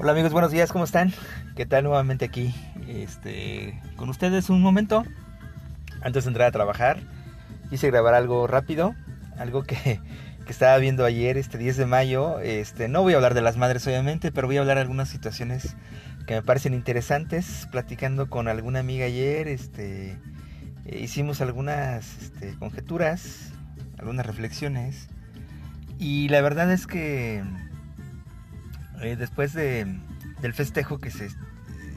Hola amigos, buenos días, ¿cómo están? ¿Qué tal nuevamente aquí? Este, con ustedes un momento antes de entrar a trabajar. Quise grabar algo rápido, algo que, que, estaba viendo ayer, este 10 de mayo. Este, no voy a hablar de las madres obviamente, pero voy a hablar de algunas situaciones que me parecen interesantes. Platicando con alguna amiga ayer, este, eh, hicimos algunas este, conjeturas, algunas reflexiones. Y la verdad es que eh, después de, del festejo que se,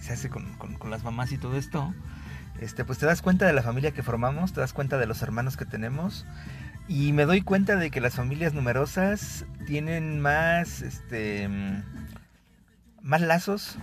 se hace con, con, las mamás y todo esto, este, pues te das cuenta de la familia que formamos, te das cuenta de los hermanos que tenemos y me doy cuenta de que las familias numerosas tienen más, este, más lazos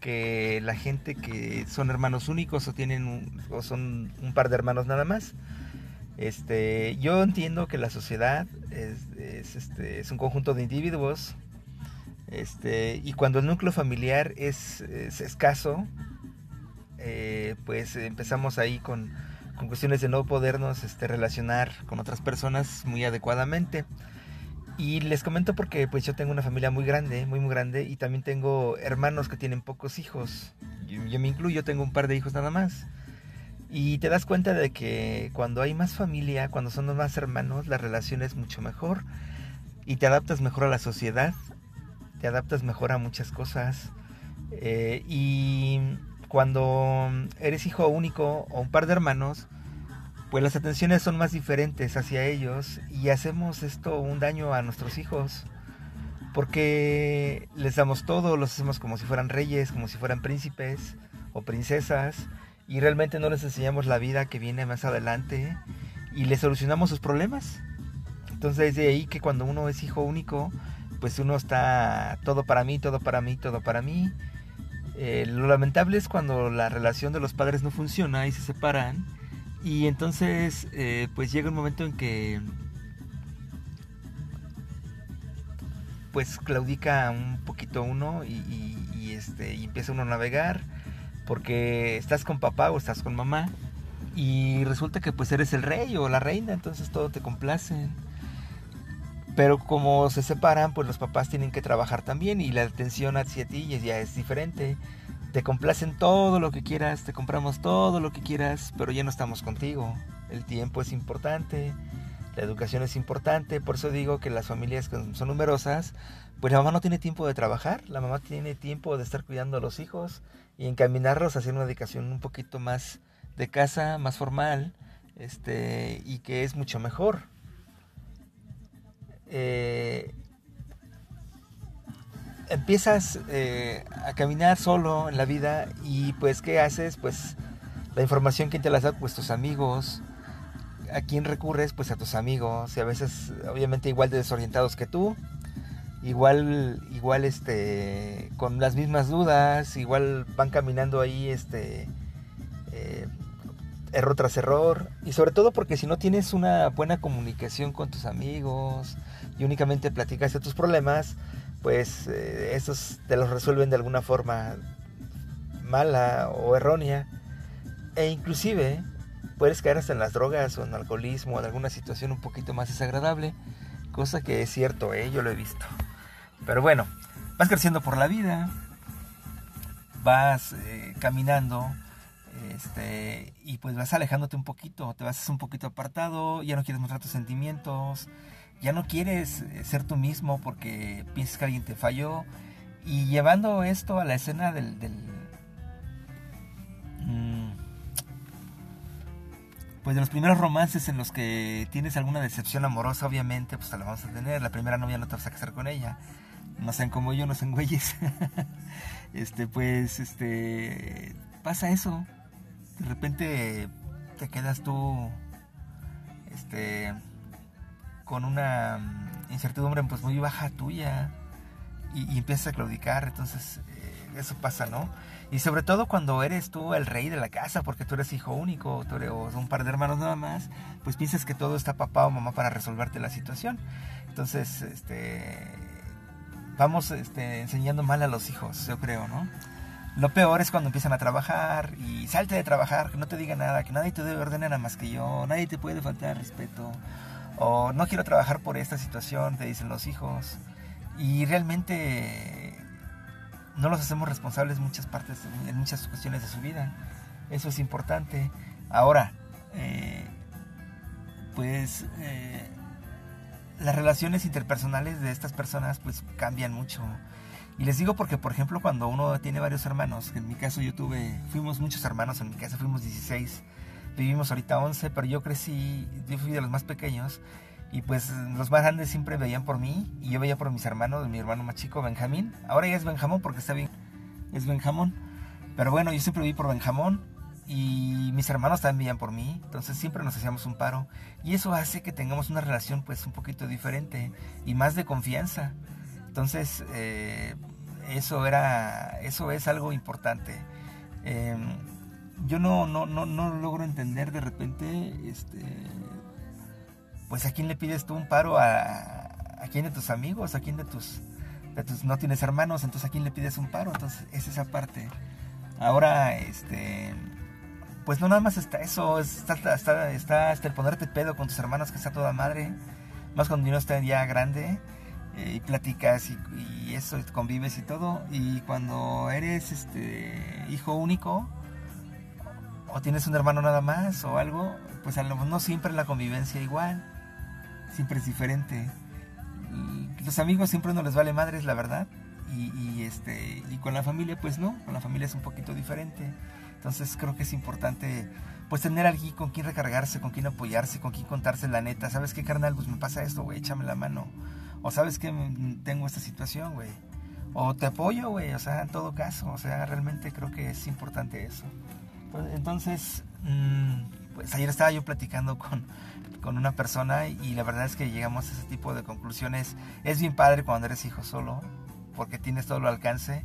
que la gente que son hermanos únicos o tienen un, o son un par de hermanos nada más. Este, yo entiendo que la sociedad es, es, este, es un conjunto de individuos este, y cuando el núcleo familiar es, escaso, eh, pues empezamos ahí con, con, cuestiones de no podernos este, relacionar con otras personas muy adecuadamente. Y les comento porque pues yo tengo una familia muy grande, muy muy grande, y también tengo hermanos que tienen pocos hijos. Yo, yo me incluyo, tengo un par de hijos nada más. Y te das cuenta de que cuando hay más familia, cuando son más hermanos, la relación es mucho mejor y te adaptas mejor a la sociedad te adaptas mejor a muchas cosas. Eh, y cuando eres hijo único o un par de hermanos, pues las atenciones son más diferentes hacia ellos y hacemos esto un daño a nuestros hijos. Porque les damos todo, los hacemos como si fueran reyes, como si fueran príncipes o princesas y realmente no les enseñamos la vida que viene más adelante y les solucionamos sus problemas. Entonces de ahí que cuando uno es hijo único, pues uno está todo para mí, todo para mí, todo para mí. Eh, lo lamentable es cuando la relación de los padres no funciona y se separan. Y entonces, eh, pues llega un momento en que, pues claudica un poquito uno y, este, empieza uno a navegar porque estás con papá o estás con mamá y resulta que pues eres el rey o la reina, entonces todo te complace. Pero como se separan, pues los papás tienen que trabajar también y la atención hacia ti ya es diferente. Te complacen todo lo que quieras, te compramos todo lo que quieras, pero ya no estamos contigo. El tiempo es importante, la educación es importante, por eso digo que las familias son numerosas, pues la mamá no tiene tiempo de trabajar, la mamá tiene tiempo de estar cuidando a los hijos y encaminarlos hacia una educación un poquito más de casa, más formal, este, y que es mucho mejor. Eh, empiezas eh, a caminar solo en la vida y pues ¿qué haces? Pues la información que te la da pues tus amigos. ¿A quién recurres? Pues a tus amigos y a veces obviamente igual de desorientados que tú. Igual, igual este, con las mismas dudas, igual van caminando ahí este, eh, error tras error y sobre todo porque si no tienes una buena comunicación con tus amigos y únicamente platicas de tus problemas, pues eh, esos te los resuelven de alguna forma mala o errónea e inclusive puedes caer hasta en las drogas o en alcoholismo o en alguna situación un poquito más desagradable, cosa que es cierto, ¿eh? yo lo he visto. Pero bueno, vas creciendo por la vida, vas eh, caminando, este, y pues vas alejándote un poquito, te vas un poquito apartado, ya no quieres mostrar tus sentimientos, ya no quieres eh, ser tú mismo porque piensas que alguien te falló. Y llevando esto a la escena del... Mm, pues de los primeros romances en los que tienes alguna decepción amorosa, obviamente, pues te la vamos a tener. La primera novia no te vas a casar con ella. No sean como yo, no sean güeyes. este, pues, este, pasa eso de repente te quedas tú este con una mm, incertidumbre pues muy baja tuya y, empiezas a claudicar entonces eh, eso pasa no y sobre todo cuando eres tú el rey de la casa porque tú eres hijo único tú eres, un par de hermanos nada más pues piensas que todo está papá o mamá para resolverte la situación. Entonces este vamos este, enseñando mal a los hijos yo creo no lo peor es cuando empiezan a trabajar y salte de trabajar, que no te diga nada, que nadie te debe ordenar nada más que yo, nadie te puede faltar respeto, o no quiero trabajar por esta situación, te dicen los hijos. Y realmente no los hacemos responsables en muchas partes, en muchas cuestiones de su vida. Eso es importante. Ahora, eh, pues eh, las relaciones interpersonales de estas personas pues cambian mucho. Y les digo porque, por ejemplo, cuando uno tiene varios hermanos, en mi caso yo tuve, fuimos muchos hermanos, en mi casa fuimos 16, vivimos ahorita 11, pero yo crecí, yo fui de los más pequeños, y pues los más grandes siempre veían por mí, y yo veía por mis hermanos, mi hermano más chico, Benjamín, ahora ya es Benjamón porque está bien, es Benjamón, pero bueno, yo siempre vi por Benjamón, y mis hermanos también veían por mí, entonces siempre nos hacíamos un paro, y eso hace que tengamos una relación pues un poquito diferente, y más de confianza, entonces, eh, eso era, eso es algo importante. Em, yo no, no, no, no logro entender de repente, este, pues a quién le pides tú un paro, a, quién de tus amigos, a quién de tus, de tus, no tienes hermanos, entonces a quién le pides un paro, entonces es esa parte. Ahora, este, pues no nada más está eso, está, está, está hasta el ponerte pedo con tus hermanos que está toda madre, más cuando uno está ya grande y platicas y, eso, convives y todo. Y cuando eres este hijo único, o tienes un hermano nada más, o algo, pues a lo no siempre la convivencia igual, siempre es diferente. los amigos siempre no les vale madres, la verdad. Y, este, y con la familia, pues no, con la familia es un poquito diferente. Entonces creo que es importante pues tener alguien con quien recargarse, con quien apoyarse, con quien contarse la neta. ¿Sabes qué, carnal? Pues me pasa esto, güey, échame la mano. O sabes que tengo esta situación, güey. O te apoyo, güey. O sea, en todo caso. O sea, realmente creo que es importante eso. Pues, entonces, mm, pues ayer estaba yo platicando con, con una persona y la verdad es que llegamos a ese tipo de conclusiones. Es bien padre cuando eres hijo solo, porque tienes todo el alcance,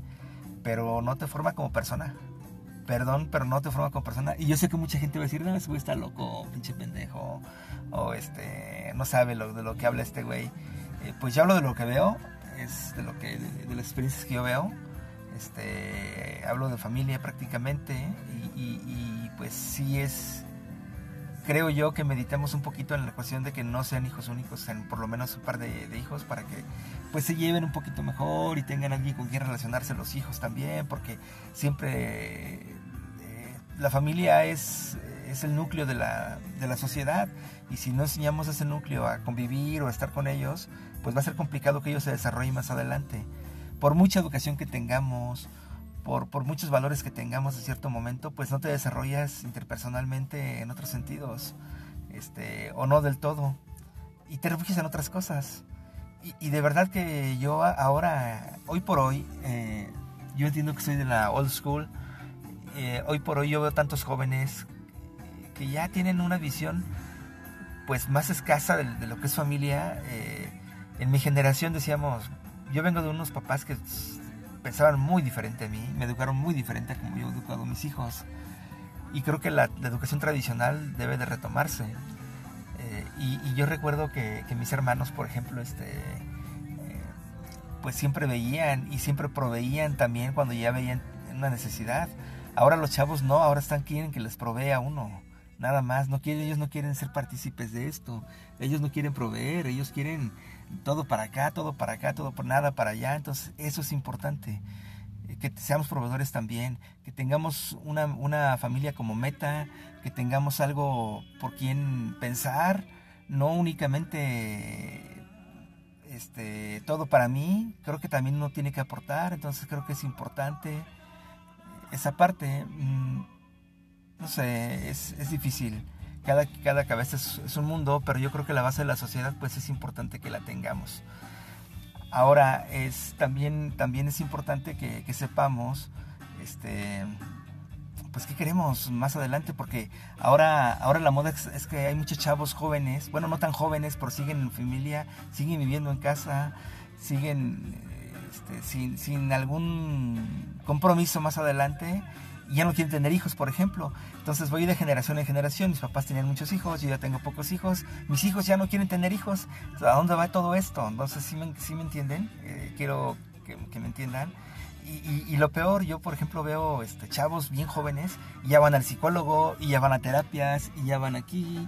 pero no te forma como persona. Perdón, pero no te forma como persona. Y yo sé que mucha gente va a decir, no, ese güey está loco, pinche pendejo. O este, no sabe lo, de lo que habla este güey. Eh, pues ya hablo de lo que veo, es de lo que de, las experiencias que yo veo. Este, hablo de familia prácticamente y, pues sí es, creo yo que meditemos un poquito en la cuestión de que no sean hijos únicos, sean por lo menos un par de, hijos para que pues se lleven un poquito mejor y tengan alguien con quien relacionarse los hijos también, porque siempre eh, la familia es, es el núcleo de la, de la sociedad y si no enseñamos a ese núcleo a convivir o a estar con ellos, pues va a ser complicado que ellos se desarrollen más adelante. Por mucha educación que tengamos, por, por muchos valores que tengamos en cierto momento, pues no te desarrollas interpersonalmente en otros sentidos, este, o no del todo, y te refugias en otras cosas. Y, de verdad que yo ahora, hoy por hoy, eh, yo entiendo que soy de la old school, eh, hoy por hoy yo veo tantos jóvenes que ya tienen una visión pues más escasa de, lo que es familia. Eh, en mi generación decíamos, yo vengo de unos papás que pensaban muy diferente a mí, me educaron muy diferente a como yo he educado a mis hijos. Y creo que la, educación tradicional debe de retomarse. Eh, y, yo recuerdo que, mis hermanos, por ejemplo, este, eh, pues siempre veían y siempre proveían también cuando ya veían una necesidad. Ahora los chavos no, ahora están quieren que les provea uno nada más. No quieren, ellos no quieren ser partícipes de esto. Ellos no quieren proveer, ellos quieren todo para acá, todo para acá, todo por nada para allá. Entonces, eso es importante. Eh, que seamos proveedores también, que tengamos una, una familia como meta, que tengamos algo por quien pensar, no únicamente este, todo para mí, creo que también uno tiene que aportar, entonces creo que es importante esa parte. Mm, no sé, es, es difícil. Cada, cada cabeza es, un mundo, pero yo creo que la base de la sociedad pues es importante que la tengamos. Ahora, es, también, también es importante que, sepamos este, pues qué queremos más adelante porque ahora ahora la moda es, que hay muchos chavos jóvenes bueno no tan jóvenes pero siguen en familia siguen viviendo en casa siguen este, sin, sin algún compromiso más adelante y ya no quieren tener hijos, por ejemplo. Entonces voy de generación en generación. Mis papás tenían muchos hijos, yo ya tengo pocos hijos. Mis hijos ya no quieren tener hijos. ¿A dónde va todo esto? Entonces, ¿sí me, sí me entienden? Eh, quiero que, me entiendan. Y, lo peor, yo por ejemplo veo este, chavos bien jóvenes y ya van al psicólogo, y ya van a terapias, y ya van aquí,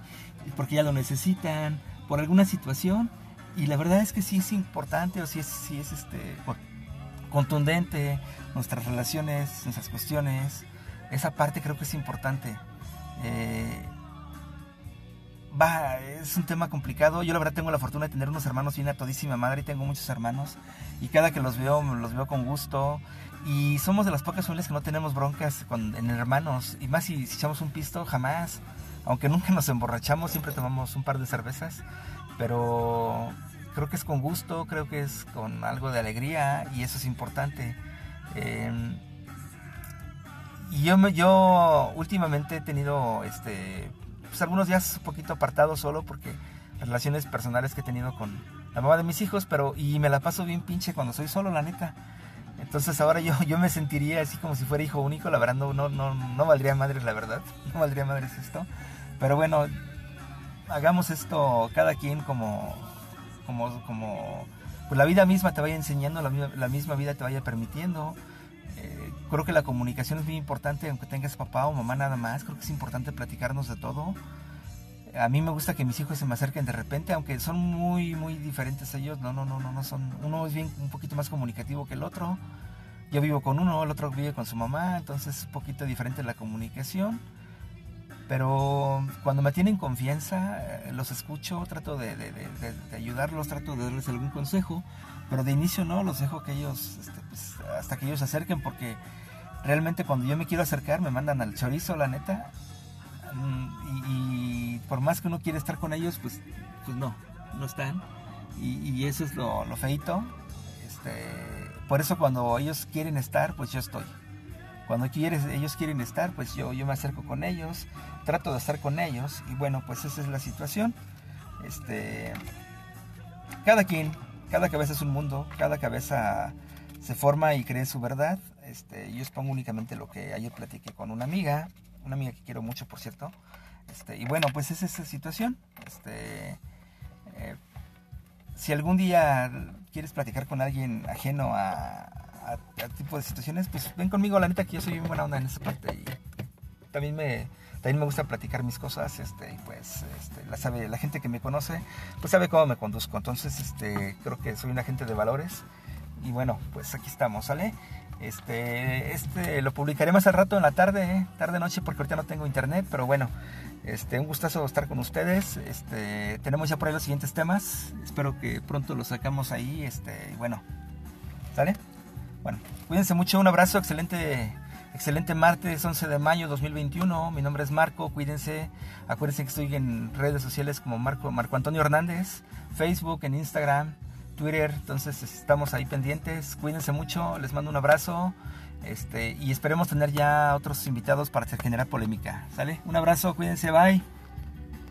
porque ya lo necesitan, por alguna situación. Y la verdad es que sí es importante, o sí es, sí es este, contundente, nuestras relaciones, nuestras cuestiones. Esa parte creo que es importante. Eh, va, es un tema complicado. Yo la verdad tengo la fortuna de tener unos hermanos bien a todísima madre y tengo muchos hermanos. Y cada que los veo, los veo con gusto. Y somos de las pocas familias que no tenemos broncas con, en hermanos. Y más si, echamos un pisto, jamás. Aunque nunca nos emborrachamos, siempre tomamos un par de cervezas. Pero creo que es con gusto, creo que es con algo de alegría y eso es importante. Em, y yo, yo últimamente he tenido este, pues algunos días un poquito apartado solo porque relaciones personales que he tenido con la mamá de mis hijos, pero y me la paso bien pinche cuando soy solo, la neta. Entonces ahora yo, yo me sentiría así como si fuera hijo único, la verdad no, no, no, valdría madres, la verdad, no valdría madres esto. Pero bueno, hagamos esto cada quien como, como, como pues la vida misma te vaya enseñando, la, la misma vida te vaya permitiendo. Eh, creo que la comunicación es muy importante, aunque tengas papá o mamá nada más, creo que es importante platicarnos de todo. A mí me gusta que mis hijos se me acerquen de repente, aunque son muy, muy diferentes ellos. No, no, no, no, no son. Uno es bien un poquito más comunicativo que el otro. Yo vivo con uno, el otro vive con su mamá, entonces es un poquito diferente la comunicación. Pero cuando me tienen confianza, eh, los escucho, trato de, ayudarlos, trato de darles algún consejo, pero de inicio no, los dejo que ellos, este, pues, hasta que ellos se acerquen, porque realmente cuando yo me quiero acercar me mandan al chorizo, la neta, mm, y, por más que uno quiere estar con ellos, pues, pues no, no están, y, eso es lo, lo feito, este, por eso cuando ellos quieren estar, pues yo estoy. Cuando quieres, ellos quieren estar, pues yo, yo me acerco con ellos, trato de estar con ellos y bueno, pues esa es la situación. Este, cada quien, cada cabeza es un mundo, cada cabeza se forma y cree su verdad. Este, yo expongo únicamente lo que ayer platiqué con una amiga, una amiga que quiero mucho, por cierto. Este, y bueno, pues es esa situación. Este, eh, si algún día quieres platicar con alguien ajeno a, a, tipo de situaciones, pues ven conmigo, la neta que yo soy muy buena onda en esa parte y también me, también me gusta platicar mis cosas, este, y pues este, la, sabe, la gente que me conoce, pues sabe cómo me conduzco, entonces este, creo que soy un agente de valores y bueno, pues aquí estamos, ¿sale? Este, este lo publicaré más al rato en la tarde, ¿eh? tarde noche, porque ahorita no tengo internet, pero bueno, este, un gustazo estar con ustedes. Este, tenemos ya por ahí los siguientes temas. Espero que pronto los sacamos ahí. Este, bueno, ¿sale? Bueno, cuídense mucho, un abrazo, excelente, excelente martes 11 de mayo 2021. Mi nombre es Marco, cuídense. Acuérdense que estoy en redes sociales como Marco, Marco Antonio Hernández, Facebook, en Instagram, Twitter. Entonces estamos ahí pendientes. Cuídense mucho, les mando un abrazo. Este, y esperemos tener ya otros invitados para generar polémica. ¿Sale? Un abrazo, cuídense, bye.